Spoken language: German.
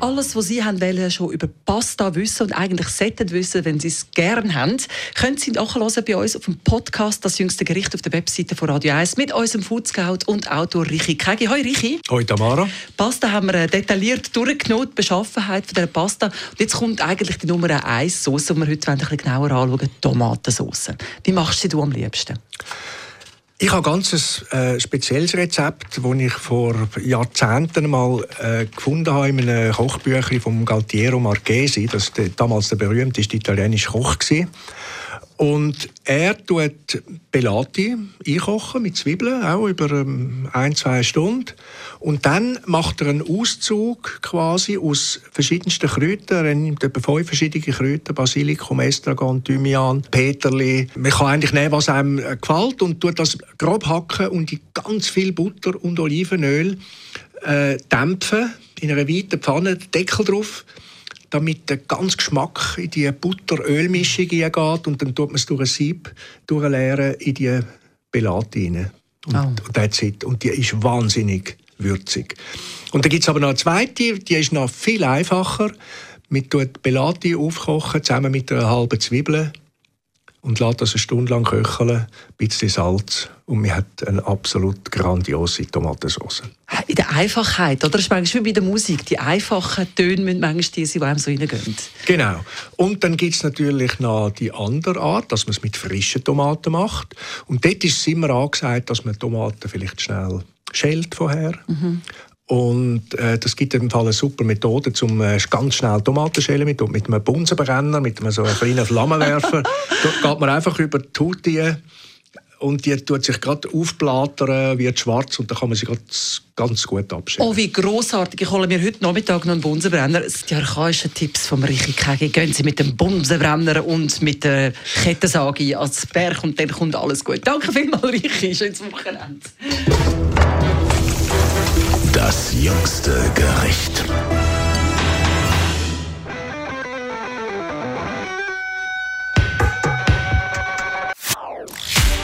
Alles, was Sie haben wollen, schon über Pasta wissen und eigentlich sollten wissen, wenn Sie es gerne haben, können Sie nachhören bei uns auf dem Podcast «Das jüngste Gericht» auf der Webseite von Radio 1 mit unserem Food Scout und Autor Richi Kegi. Hoi Richi. Hoi Tamara. Pasta haben wir äh, detailliert durchgenommen, die Beschaffenheit von der Pasta. Und jetzt kommt eigentlich die Nummer 1 Sauce, die wir heute ein bisschen genauer anschauen, Tomatensauce. Wie machst du sie am liebsten? Ich habe ein ganz äh, spezielles Rezept, das ich vor Jahrzehnten mal äh, gefunden habe in einem Kochbüchlein von Galtiero Marchesi. Das war damals der berühmteste italienische Koch. Gewesen. Und er tut Pelati einkochen mit Zwiebeln, auch über ähm, ein, zwei Stunden. Und dann macht er einen Auszug quasi aus verschiedensten Kräutern. Er nimmt etwa fünf verschiedene Kräuter, Basilikum, Estragon, Thymian, Peterli. Man kann eigentlich nehmen, was einem äh, gefällt und tut das grob hacken und in ganz viel Butter und Olivenöl äh, dämpfen. In einer weiten Pfanne, Deckel drauf damit der ganze Geschmack in die Butter-Öl-Mischung geht und dann tut man es durch ein Sieb durchleeren in die Belate rein. Und, oh. that's it. und die ist wahnsinnig würzig. Und dann gibt es aber noch eine zweite, die ist noch viel einfacher. Man tut Belati aufkochen, zusammen mit einer halben Zwiebel und lässt das eine Stunde lang köcheln, ein bisschen Salz und man hat eine absolut grandiose Tomatensauce. In der Einfachheit, oder? Das ist manchmal wie bei der Musik. Die einfachen Töne müssen manchmal die sein, die einem so reingehen. Genau. Und dann gibt es natürlich noch die andere Art, dass man es mit frischen Tomaten macht. Und dort ist es immer angesagt, dass man Tomaten vielleicht schnell schält vorher. Mhm. Und äh, das gibt im Fall eine super Methode, um äh, ganz schnell Tomaten schälen mit, mit einem Bunsenbrenner, mit einem so einem kleinen Flammenwerfer. da geht man einfach über die Haut und die tut sich gerade aufblättern, wird schwarz und dann kann man sie ganz gut abschälen. Oh, wie grossartig. Ich hole mir heute Nachmittag noch einen Bunsenbrenner. Die archaischen Tipps von Richi Kegi. Gehen Sie mit dem Bunsenbrenner und mit der Kettensage als Berg und dann kommt alles gut. Danke vielmals, Richi. Schönes Wochenende. Das jüngste Gericht.